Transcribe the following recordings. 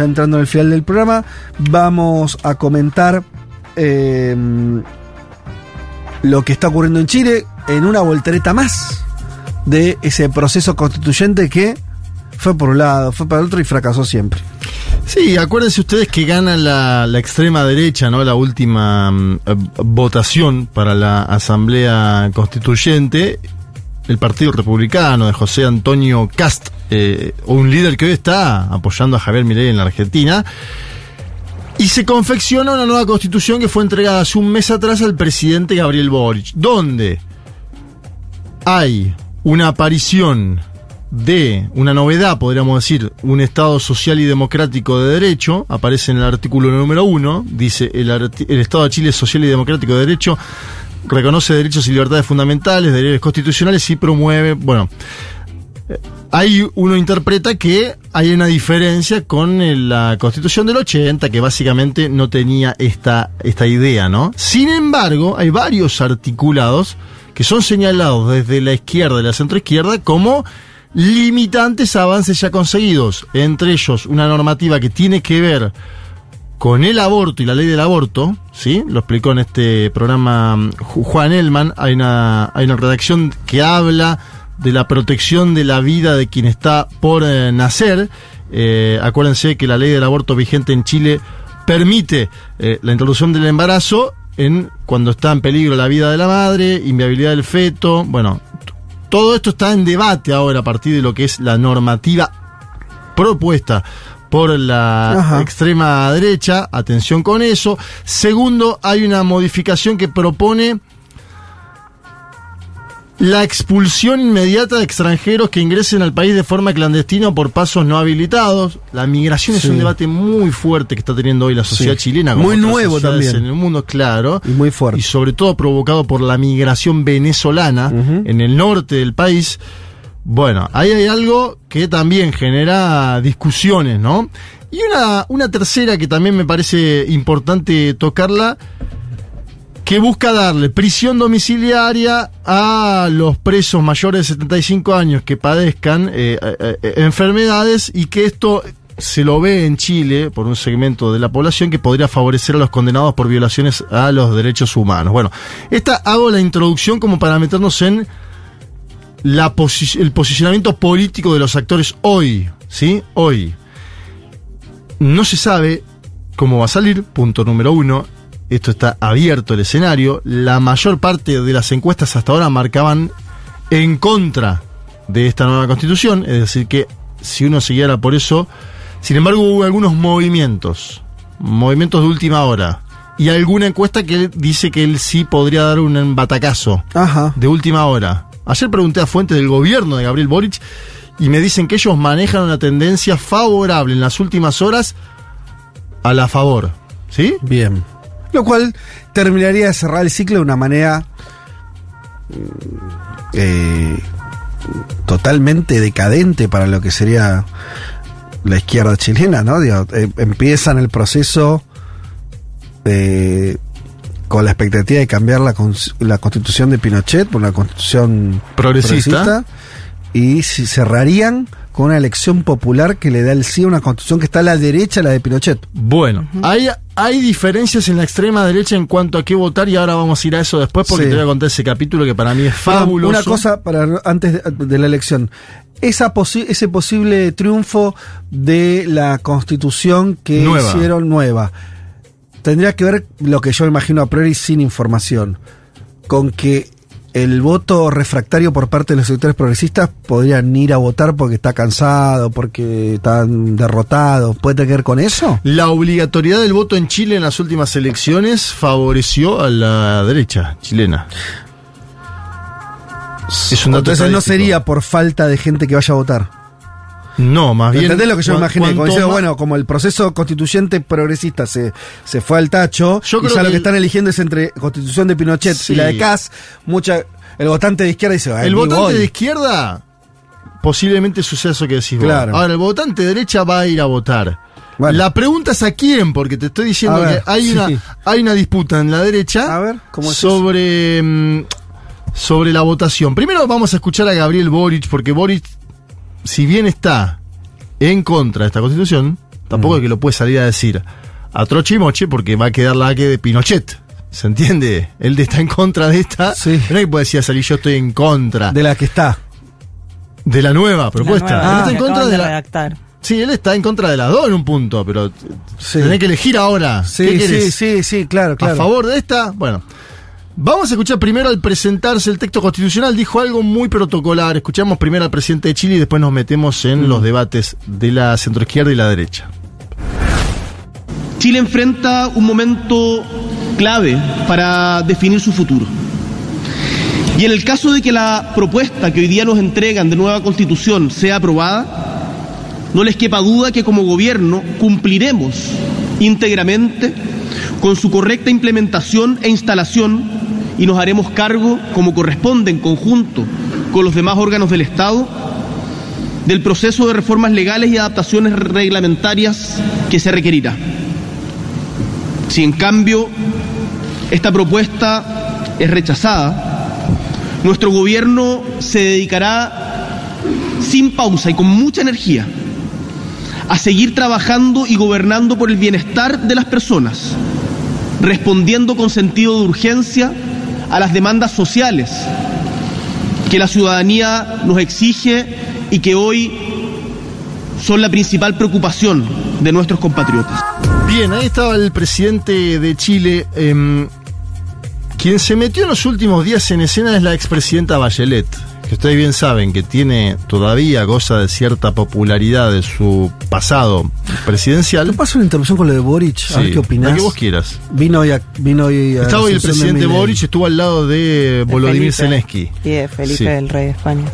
ya entrando en el final del programa, vamos a comentar eh, lo que está ocurriendo en Chile en una voltereta más de ese proceso constituyente que fue por un lado, fue para el otro y fracasó siempre. Sí, acuérdense ustedes que gana la, la extrema derecha, ¿no? La última mm, eh, votación para la Asamblea Constituyente. El Partido Republicano de José Antonio Cast, eh, un líder que hoy está apoyando a Javier Milei en la Argentina. Y se confecciona una nueva constitución que fue entregada hace un mes atrás al presidente Gabriel Boric, donde hay una aparición de una novedad, podríamos decir, un Estado social y democrático de derecho, aparece en el artículo número uno, dice el, el Estado de Chile es social y democrático de derecho, reconoce derechos y libertades fundamentales, derechos constitucionales y promueve, bueno, ahí uno interpreta que hay una diferencia con eh, la Constitución del 80, que básicamente no tenía esta, esta idea, ¿no? Sin embargo, hay varios articulados que son señalados desde la izquierda y la centroizquierda como limitantes avances ya conseguidos. Entre ellos, una normativa que tiene que ver con el aborto y la ley del aborto, ¿sí? Lo explicó en este programa mm, Ju- Juan Elman. Hay una, hay una redacción que habla de la protección de la vida de quien está por eh, nacer. Eh, acuérdense que la ley del aborto vigente en Chile permite eh, la introducción del embarazo en cuando está en peligro la vida de la madre, inviabilidad del feto. Bueno, todo esto está en debate ahora a partir de lo que es la normativa propuesta por la Ajá. extrema derecha. Atención con eso. Segundo, hay una modificación que propone la expulsión inmediata de extranjeros que ingresen al país de forma clandestina o por pasos no habilitados. La migración es un debate muy fuerte que está teniendo hoy la sociedad Sí. chilena. Muy nuevo también. En el mundo, claro. Y muy fuerte. Y sobre todo provocado por la migración venezolana en el norte del país. Bueno, ahí hay algo que también genera discusiones, ¿no? Y una, una tercera que también me parece importante tocarla, que busca darle prisión domiciliaria a los presos mayores de 75 años que padezcan eh, eh, eh, enfermedades y que esto se lo ve en Chile por un segmento de la población que podría favorecer a los condenados por violaciones a los derechos humanos. Bueno, esta hago la introducción como para meternos en la el posicionamiento político de los actores hoy, ¿sí? Hoy. No se sabe cómo va a salir, punto número uno. Esto está abierto el escenario. La mayor parte de las encuestas hasta ahora marcaban en contra de esta nueva constitución, es decir, que si uno se guiara por eso, sin embargo hubo algunos movimientos, movimientos de última hora, y alguna encuesta que dice que él sí podría dar un batacazo Ajá. de última hora. Ayer pregunté a fuentes del gobierno de Gabriel Boric y me dicen que ellos manejan una tendencia favorable en las últimas horas a la favor. ¿Sí? Bien. Lo cual terminaría de cerrar el ciclo de una manera mm, eh, totalmente decadente para lo que sería la izquierda chilena, ¿no? Digo, eh, empiezan el proceso eh, con la expectativa de cambiar la, la constitución de Pinochet por una constitución Progresista. y si cerrarían con una elección popular que le da el sí a una constitución que está a la derecha, la de Pinochet. Bueno, hay, hay diferencias en la extrema derecha en cuanto a qué votar y ahora vamos a ir a eso después porque Sí. te voy a contar ese capítulo que para mí es fabuloso. Una cosa para antes de, de la elección. Esa posi- ese posible triunfo de la constitución que Nueva. hicieron nueva tendría que ver lo que yo imagino a priori sin información con que el voto refractario por parte de los sectores progresistas podrían ir a votar porque está cansado, porque están derrotados. ¿Puede tener que ver con eso? La obligatoriedad del voto en Chile en las últimas elecciones favoreció a la derecha chilena. Es un dato Entonces no sería por falta de gente que vaya a votar. No, más bien. ¿Entendés lo que yo imaginé? Como diciendo, bueno, como el proceso constituyente progresista se, se fue al tacho, Yo y creo ya lo que que el- están eligiendo es entre constitución de Pinochet Sí. y la de Kass, mucha, el votante de izquierda dice, "Ay, El votante voy". de izquierda posiblemente suceda eso que decís vos. Claro. Ahora, el votante de derecha va a ir a votar. Bueno. La pregunta es a quién, porque te estoy diciendo ver, que hay, sí. una, hay una disputa en la derecha A ver, ¿cómo es sobre, mm, sobre la votación. Primero vamos a escuchar a Gabriel Boric, porque Boric, si bien está en contra de esta constitución, tampoco Mm. es que lo puede salir a decir a troche y moche porque va a quedar la que de Pinochet. ¿Se entiende? Él está en contra de esta. Sí. Que puede decir salir yo estoy en contra De la que está. de la nueva propuesta. La nueva él está en contra de de la. redactar. Sí, él está en contra de las dos en un punto, pero Sí. tenés que elegir ahora. ¿Qué Sí, sí, sí, sí, claro, claro. ¿A favor de esta? Bueno. Vamos a escuchar primero al presentarse el texto constitucional. Dijo algo muy protocolar. Escuchamos primero al presidente de Chile y después nos metemos en los debates de la centroizquierda y la derecha. Chile enfrenta un momento clave para definir su futuro. Y en el caso de que la propuesta que hoy día nos entregan de nueva constitución sea aprobada, no les quepa duda que como gobierno cumpliremos íntegramente con su correcta implementación e instalación y nos haremos cargo, como corresponde en conjunto con los demás órganos del Estado, del proceso de reformas legales y adaptaciones reglamentarias que se requerirá. Si en cambio esta propuesta es rechazada, nuestro gobierno se dedicará sin pausa y con mucha energía a seguir trabajando y gobernando por el bienestar de las personas, respondiendo con sentido de urgencia a las demandas sociales que la ciudadanía nos exige y que hoy son la principal preocupación de nuestros compatriotas. Bien, ahí estaba el presidente de Chile. em, quien se metió en los últimos días en escena es la expresidenta Bachelet, que ustedes bien saben que tiene todavía goza de cierta popularidad de su pasado presidencial. ¿Te paso una interrupción con lo de Boric? a ver Sí, qué opinás. la que vos quieras. Vino hoy, a- vino hoy a Estaba hoy el presidente. Boric, estuvo al lado de De Volodymyr Zelensky. Y de Felipe, Sí. el rey de España.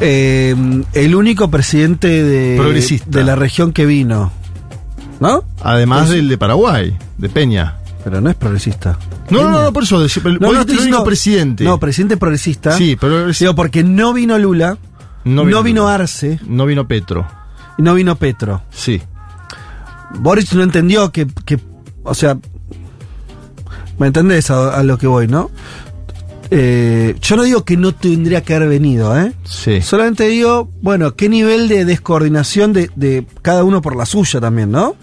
Eh, el único presidente de, Progresista. de la región que vino. ¿No? Además del de Paraguay, de Peña. Pero no es progresista. No, no, no, no, por eso. No, no, es el estoy diciendo- presidente. No, presidente progresista. Sí, pero es- Digo, porque no vino Lula, no vino. Arce, No vino Petro. y no vino Petro. Sí. Boric no entendió que, que o sea, ¿me entendés a, a lo que voy, no? Eh, yo no digo que no tendría que haber venido, ¿eh? Sí. Solamente digo, bueno, qué nivel de descoordinación de, de cada uno por la suya también, ¿no?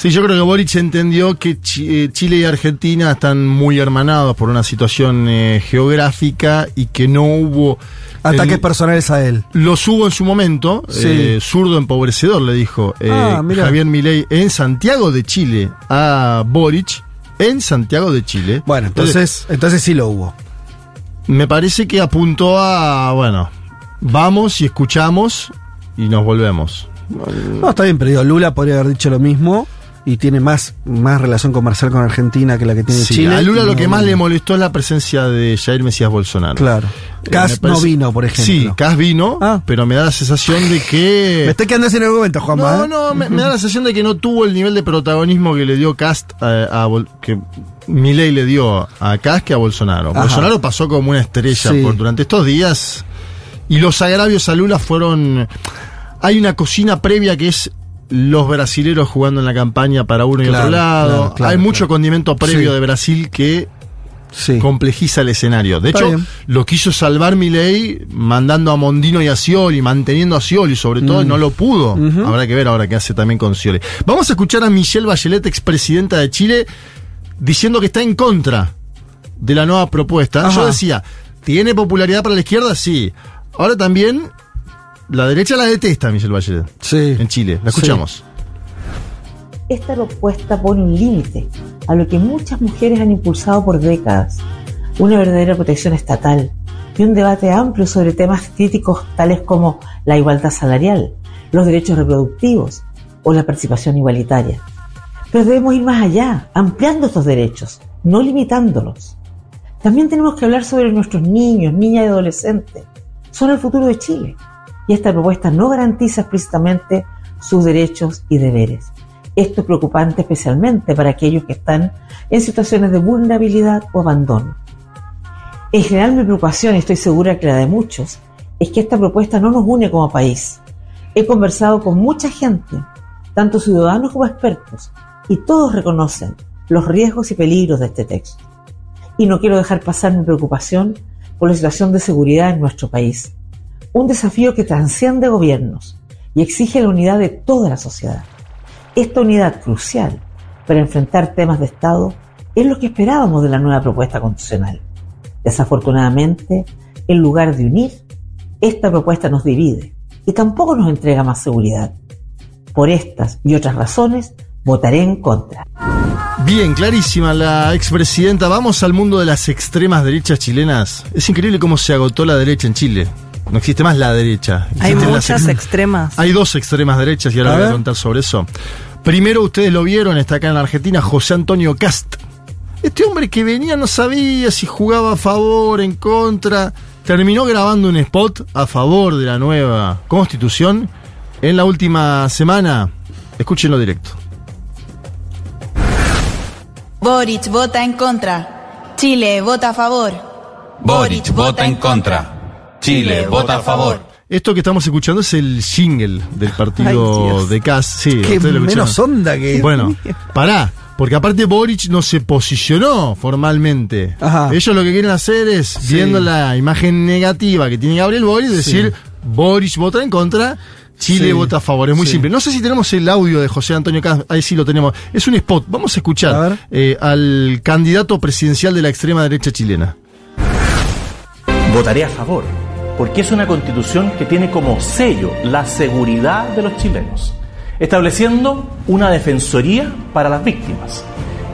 Sí, yo creo que Boric entendió que eh, Chile y Argentina están muy hermanados por una situación eh, geográfica y que no hubo... Ataques personales a él. los hubo en su momento, Sí. eh, zurdo empobrecedor, le dijo eh, Ah. Javier Milei en Santiago de Chile a Boric en Santiago de Chile. Bueno, entonces, entonces sí lo hubo. me parece que apuntó a, bueno, vamos y escuchamos y nos volvemos. No, está bien, pero digo, Lula podría haber dicho lo mismo y tiene más, más relación comercial con Argentina que la que tiene Sí, Chile. a Lula lo que más le molestó es la presencia de Jair Mesías Bolsonaro. Claro. Eh, Cas no vino, por ejemplo. Sí, Cas vino, Ah. pero me da la sensación de que... Me estoy quedando sin argumento, Juanma. No, ¿eh? no, me, me da la sensación de que no tuvo el nivel de protagonismo que le dio Cast a, a Bol- que Milei le dio a Cast que a Bolsonaro. Ajá. Bolsonaro pasó como una estrella Sí. por, durante estos días y los agravios a Lula fueron... Hay una cocina previa que es los brasileros jugando en la campaña para uno y otro lado. claro, claro, Hay mucho condimento previo Sí. de Brasil que Sí. complejiza el escenario. De Está hecho, bien. lo quiso salvar Milei mandando a Mondino y a Scioli, manteniendo a Scioli sobre todo, y no lo pudo. Mm. Habrá que ver ahora qué hace también con Scioli. Vamos a escuchar a Michelle Bachelet, expresidenta de Chile, diciendo que está en contra de la nueva propuesta. Ajá. Yo decía, ¿tiene popularidad para la izquierda? Sí. Ahora también la derecha la detesta Michelle Bachelet Sí. en Chile. La escuchamos. Esta propuesta pone un límite a lo que muchas mujeres han impulsado por décadas, una verdadera protección estatal y un debate amplio sobre temas críticos tales como la igualdad salarial, los derechos reproductivos o la participación igualitaria. Pero debemos ir más allá, ampliando estos derechos, no limitándolos. También tenemos que hablar sobre nuestros niños, niñas y adolescentes. Son el futuro de Chile. Y esta propuesta no garantiza explícitamente sus derechos y deberes. Esto es preocupante especialmente para aquellos que están en situaciones de vulnerabilidad o abandono. En general mi preocupación, y estoy segura que la de muchos, es que esta propuesta no nos une como país. He conversado con mucha gente, tanto ciudadanos como expertos, y todos reconocen los riesgos y peligros de este texto. Y no quiero dejar pasar mi preocupación por la situación de seguridad en nuestro país. Un desafío que transciende gobiernos y exige la unidad de toda la sociedad. Esta unidad crucial para enfrentar temas de Estado es lo que esperábamos de la nueva propuesta constitucional. Desafortunadamente, en lugar de unir, esta propuesta nos divide y tampoco nos entrega más seguridad. Por estas y otras razones, votaré en contra. Bien, clarísima la expresidenta. Vamos al mundo de las extremas derechas chilenas. Es increíble cómo se agotó la derecha en Chile. No existe más la derecha. Hay las muchas ex- extremas. Hay dos extremas derechas y ahora voy a contar sobre eso. Primero, ustedes lo vieron, está acá en la Argentina, José Antonio Cast. Este hombre que venía no sabía si jugaba a favor, en contra. Terminó grabando un spot a favor de la nueva constitución en la última semana. Escúchenlo directo. Boric vota en contra. Chile vota a favor. Boric vota en contra. Chile vota a favor. Esto que estamos escuchando es el jingle del partido de Cast. Sí, Qué lo menos onda que. Bueno, pará, porque aparte Boric no se posicionó formalmente. Ajá. Ellos lo que quieren hacer es, Sí. viendo la imagen negativa que tiene Gabriel Boric, decir Boric vota en contra, Chile Sí. vota a favor. Es muy Sí. simple. No sé si tenemos el audio de José Antonio Caz, ahí sí lo tenemos. Es un spot. Vamos a escuchar eh, al candidato presidencial de la extrema derecha chilena. Votaré a favor, porque es una constitución que tiene como sello la seguridad de los chilenos, estableciendo una defensoría para las víctimas,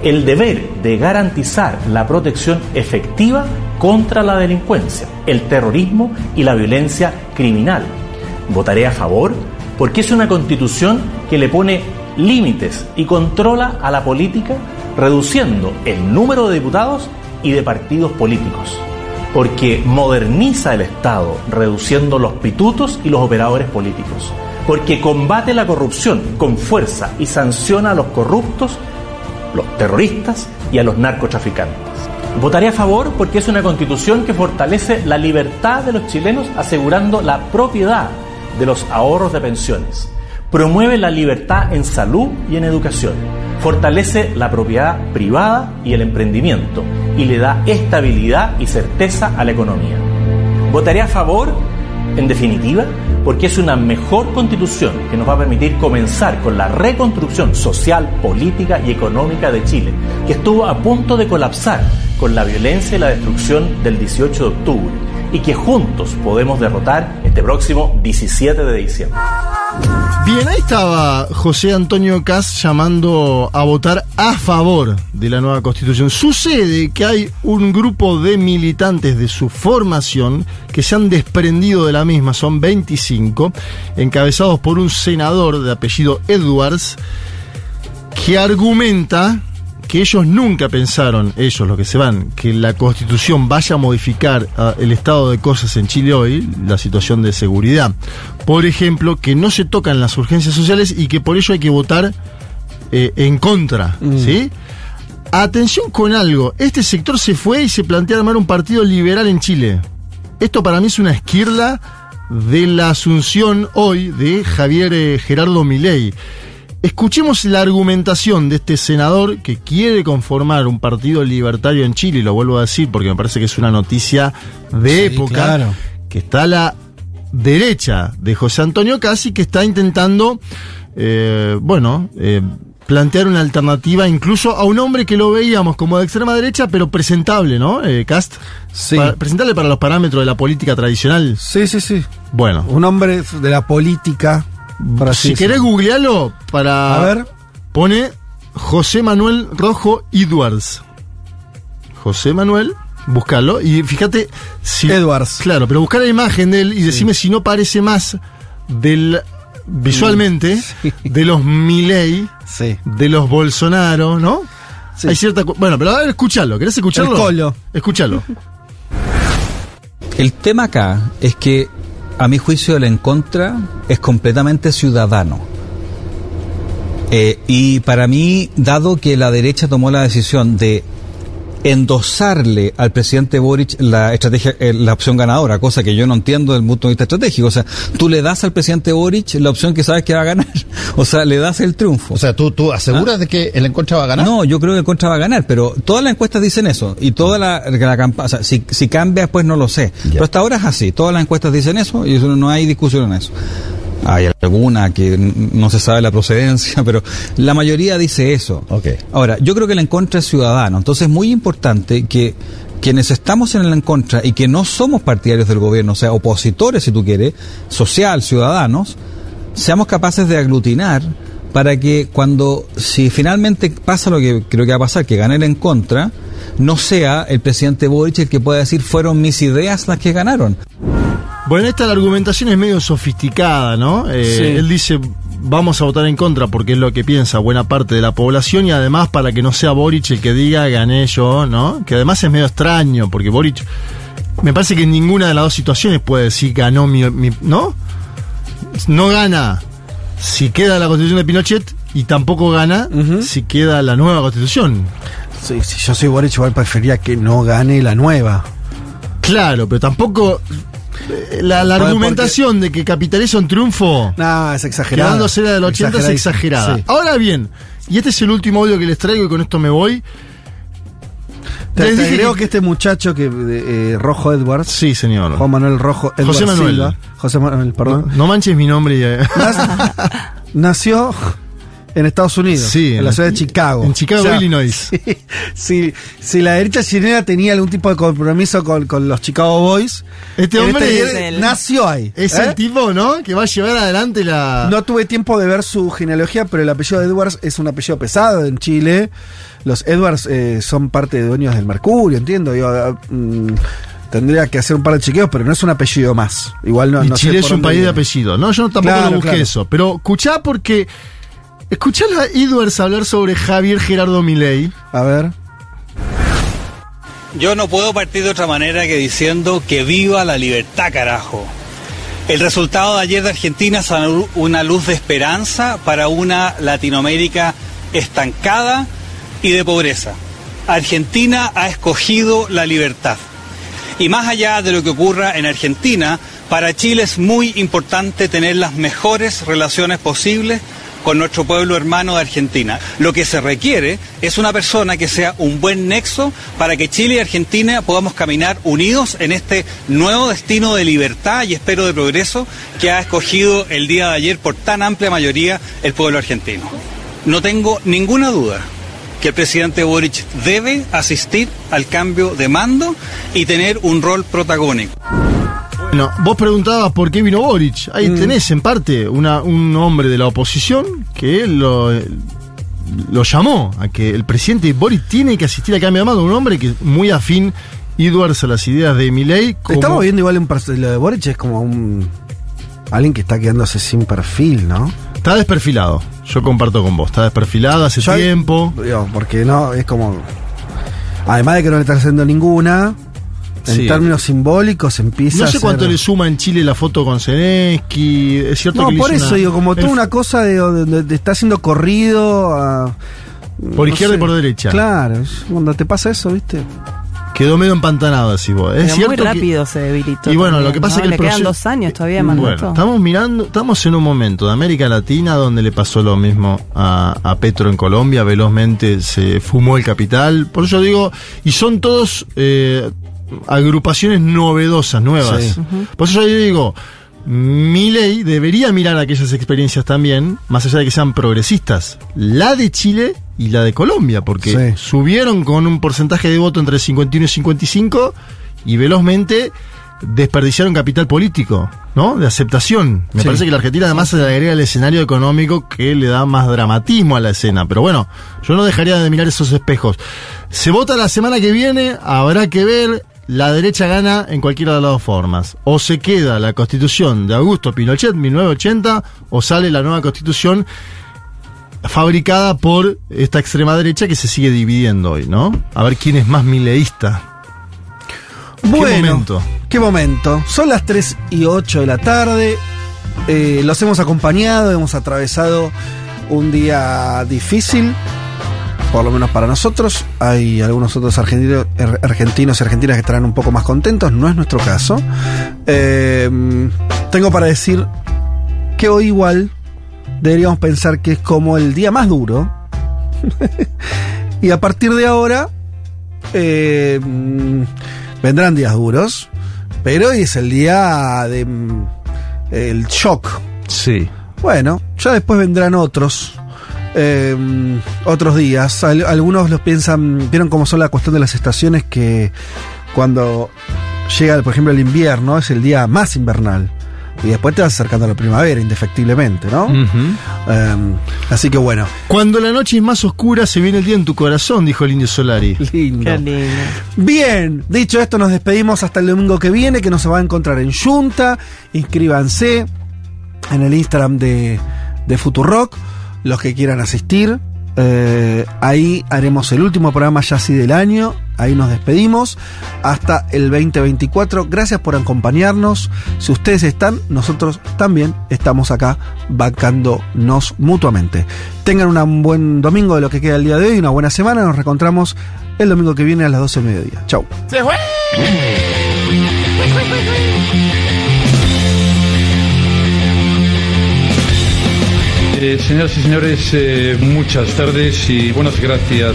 el deber de garantizar la protección efectiva contra la delincuencia, el terrorismo y la violencia criminal. Votaré a favor porque es una constitución que le pone límites y controla a la política, reduciendo el número de diputados y de partidos políticos porque moderniza el Estado, reduciendo los pitutos y los operadores políticos, porque combate la corrupción con fuerza y sanciona a los corruptos, los terroristas y a los narcotraficantes. Votaré a favor porque es una constitución que fortalece la libertad de los chilenos asegurando la propiedad de los ahorros de pensiones. Promueve la libertad en salud y en educación. Fortalece la propiedad privada y el emprendimiento y le da estabilidad y certeza a la economía. Votaré a favor, en definitiva, porque es una mejor constitución que nos va a permitir comenzar con la reconstrucción social, política y económica de Chile, que estuvo a punto de colapsar con la violencia y la destrucción del 18 de octubre, y que juntos podemos derrotar este próximo 17 de diciembre. Bien, ahí estaba José Antonio Cas llamando a votar a favor de la nueva constitución. Sucede que hay un grupo de militantes de su formación que se han desprendido de la misma, son 25, encabezados por un senador de apellido Edwards, que argumenta que ellos nunca pensaron, ellos los que se van, que la constitución vaya a modificar ah, el estado de cosas en Chile hoy, la situación de seguridad. Por ejemplo, que no se tocan las urgencias sociales y que por ello hay que votar eh, en contra, ¿sí? Atención con algo, este sector se fue y se plantea armar un partido liberal en Chile. Esto para mí es una esquirla de la asunción hoy de Javier eh, Gerardo Milei. Escuchemos la argumentación de este senador que quiere conformar un partido libertario en Chile, y lo vuelvo a decir porque me parece que es una noticia de Sí, época, claro. que está a la derecha de José Antonio Casi, que está intentando, eh, bueno, eh, plantear una alternativa incluso a un hombre que lo veíamos como de extrema derecha, pero presentable, ¿no? Eh, Cast. Sí. Presentable para los parámetros de la política tradicional. Sí, sí, sí. Bueno, Un hombre de la política. Así si querés decirlo. googlearlo para... A ver. Pone José Manuel Rojo Edwards. José Manuel, búscalo y fíjate si. Edwards. Claro, pero buscar la imagen de él y decime si no parece más del. visualmente, Sí. de los Milei, Sí. de los Bolsonaro, ¿no? Sí. Hay cierta. Bueno, pero a ver, escúchalo. ¿Querés escucharlo? El colo. Escúchalo. El tema acá es que, a mi juicio, el en contra es completamente ciudadano. Eh, y para mí, dado que la derecha tomó la decisión de endosarle al presidente Boric la estrategia, eh, la opción ganadora, cosa que yo no entiendo desde el punto de vista estratégico. O sea, tú le das al presidente Boric la opción que sabes que va a ganar. O sea, le das el triunfo. O sea, ¿tú, tú aseguras de que el encuentro va a ganar? No, yo creo que el Contra va a ganar, pero todas las encuestas dicen eso. Y toda la, la campaña, o sea, si, si cambia, pues no lo sé. Pero hasta ahora es así. Todas las encuestas dicen eso y eso no hay discusión en eso. Hay alguna que no se sabe la procedencia, pero la mayoría dice eso. Okay. Ahora, yo creo que el en contra es ciudadano, entonces es muy importante que quienes estamos en el en contra y que no somos partidarios del gobierno, o sea, opositores, si tú quieres, social, ciudadanos, seamos capaces de aglutinar para que cuando, si finalmente pasa lo que creo que va a pasar, que gane el en contra, no sea el presidente Boric el que pueda decir fueron mis ideas las que ganaron. Bueno, esta la argumentación es medio sofisticada, ¿no? Eh, Sí. Él dice, vamos a votar en contra porque es lo que piensa buena parte de la población y además para que no sea Boric el que diga gané yo, ¿no? Que además es medio extraño porque Boric, me parece que en ninguna de las dos situaciones puede decir ganó mi, mi- ¿no? No gana si queda la constitución de Pinochet y tampoco gana si queda la nueva constitución. Sí, si yo soy Boric, igual preferiría que no gane la nueva. Claro, pero tampoco... La, Porque- argumentación de que capitaliza un triunfo No, es exagerado. Quedándose la del 80 es exagerada. Sí. Ahora bien, y este es el último audio que les traigo y con esto me voy. Te, Les te dije agrego que- que este muchacho que eh, Rojo Edwards, Sí, señor. Juan Manuel Rojo Edwards José Manuel. Silva, José Manuel, No, perdón, no manches mi nombre. y, eh, nació en Estados Unidos, Sí, en la ciudad de Chicago. en Chicago, Illinois. Si, si, si la derecha chilena tenía algún tipo de compromiso con, con los Chicago Boys, Este hombre este es él. nació ahí. es ¿eh? el tipo, ¿no? Que va a llevar adelante la. No tuve tiempo de ver su genealogía, pero el apellido de Edwards es un apellido pesado en Chile. Los Edwards eh, son parte de dueños del Mercurio, entiendo. Yo, ah, mm, tendría que hacer un par de chequeos, pero no es un apellido más. Igual no, y no Chile es un país de apellido. No, yo tampoco Claro, lo busqué claro. eso. Pero escuchá porque. Escuchá a Edwards hablar sobre Javier Gerardo Milei. A ver. Yo no puedo partir de otra manera que diciendo que viva la libertad, carajo. El resultado de ayer de Argentina es una luz de esperanza para una Latinoamérica estancada y de pobreza. Argentina ha escogido la libertad. Y más allá de lo que ocurra en Argentina, para Chile es muy importante tener las mejores relaciones posibles con nuestro pueblo hermano de Argentina. Lo que se requiere es una persona que sea un buen nexo para que Chile y Argentina podamos caminar unidos en este nuevo destino de libertad y espero de progreso que ha escogido el día de ayer por tan amplia mayoría el pueblo argentino. No tengo ninguna duda que el presidente Boric debe asistir al cambio de mando y tener un rol protagónico. Bueno, vos preguntabas por qué vino Boric. Ahí Mm. tenés, en parte, una, un hombre de la oposición que lo, lo llamó a que el presidente Boric tiene que asistir al cambio de mando. Un hombre que es muy afín, Edwards, a las ideas de Milei. como- Estamos viendo igual un lo de Boric es como un. Alguien que está quedándose sin perfil, ¿no? Está desperfilado. Yo comparto con vos. Está desperfilado hace Yo- tiempo. Digo, porque no, es como. Además de que no le está haciendo ninguna, en Sí. términos simbólicos empieza No a sé ser- cuánto le suma en Chile la foto con Zelensky. Es cierto No, que por eso digo, como toda el- una cosa de donde te está haciendo corrido a. Por no izquierda sé. y por derecha. Claro, cuando te pasa eso, ¿viste? Quedó medio empantanado así vos. Es Pero cierto muy que- rápido se debilitó. Y bueno, también, lo que pasa ¿no? es que el Le quedan proceso- dos años todavía de Bueno, mandato. estamos mirando, estamos en un momento de América Latina donde le pasó lo mismo a, a Petro en Colombia, velozmente se fumó el capital, por eso digo, y son todos eh, agrupaciones novedosas, nuevas. Sí. Por eso yo digo, mi ley debería mirar aquellas experiencias también, más allá de que sean progresistas, la de Chile y la de Colombia, porque Sí. subieron con un porcentaje de voto entre 51 y 55 y velozmente desperdiciaron capital político, ¿no? De aceptación. Me Sí. parece que la Argentina además se le agrega el escenario económico que le da más dramatismo a la escena. Pero bueno, yo no dejaría de mirar esos espejos. Se vota la semana que viene, habrá que ver. La derecha gana en cualquiera de las dos formas. O se queda la constitución de Augusto Pinochet, 1980, o sale la nueva constitución fabricada por esta extrema derecha que se sigue dividiendo hoy, ¿no? A ver quién es más mileísta. Bueno, momento? ¿Qué momento? Son las 3 y 8 de la tarde. Eh, los hemos acompañado, hemos atravesado un día difícil, por lo menos para nosotros. Hay algunos otros argentinos, er- argentinos y argentinas que estarán un poco más contentos, no es nuestro caso. Eh, tengo para decir que hoy igual deberíamos pensar que es como el día más duro. y a partir de ahora eh, vendrán días duros, pero hoy es el día de mm, el shock. Sí. Bueno, ya después vendrán otros. Eh, otros días. Al- algunos los piensan, vieron cómo son la cuestión de las estaciones que cuando llega, por ejemplo, el invierno es el día más invernal. Y después te vas acercando a la primavera, indefectiblemente, ¿no? Eh, así que bueno, Cuando la noche es más oscura, se viene el día en tu corazón, dijo el indio Solari. lindo. Qué lindo. Bien, dicho esto, nos despedimos hasta el domingo que viene, que nos se va a encontrar en Junta. Inscríbanse en el Instagram de, de Futurock, los que quieran asistir. Eh, ahí haremos el último programa ya así del año. Ahí nos despedimos hasta el 2024. Gracias por acompañarnos. Si ustedes están, nosotros también estamos acá bancándonos mutuamente. Tengan un buen domingo de lo que queda el día de hoy, una buena semana. Nos reencontramos el domingo que viene a las 12 del mediodía. Chau. Eh, señoras y señores, eh, muchas tardes y buenas gracias.